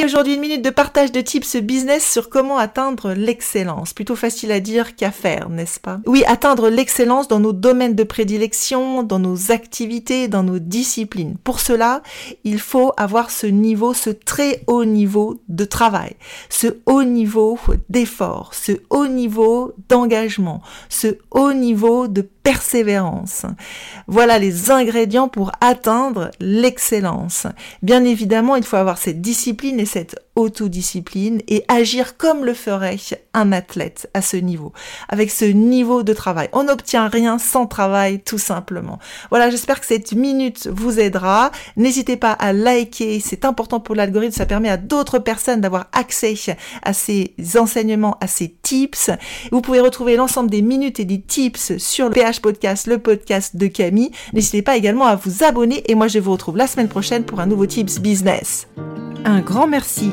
Aujourd'hui, une minute de partage de tips business sur comment atteindre l'excellence. Plutôt facile à dire qu'à faire, n'est-ce pas? Oui, atteindre l'excellence dans nos domaines de prédilection, dans nos activités, dans nos disciplines. Pour cela, il faut avoir ce niveau, ce très haut niveau de travail, ce haut niveau d'effort, ce haut niveau d'engagement, ce haut niveau de persévérance. Voilà les ingrédients pour atteindre l'excellence. Bien évidemment, il faut avoir cette discipline et cette autodiscipline et agir comme le ferait un athlète à ce niveau, avec ce niveau de travail. On n'obtient rien sans travail, tout simplement. Voilà, j'espère que cette minute vous aidera. N'hésitez pas à liker, c'est important pour l'algorithme, ça permet à d'autres personnes d'avoir accès à ces enseignements, à ces tips. Vous pouvez retrouver l'ensemble des minutes et des tips sur le PH Podcast, le podcast de Camille. N'hésitez pas également à vous abonner et moi je vous retrouve la semaine prochaine pour un nouveau tips business. Un grand merci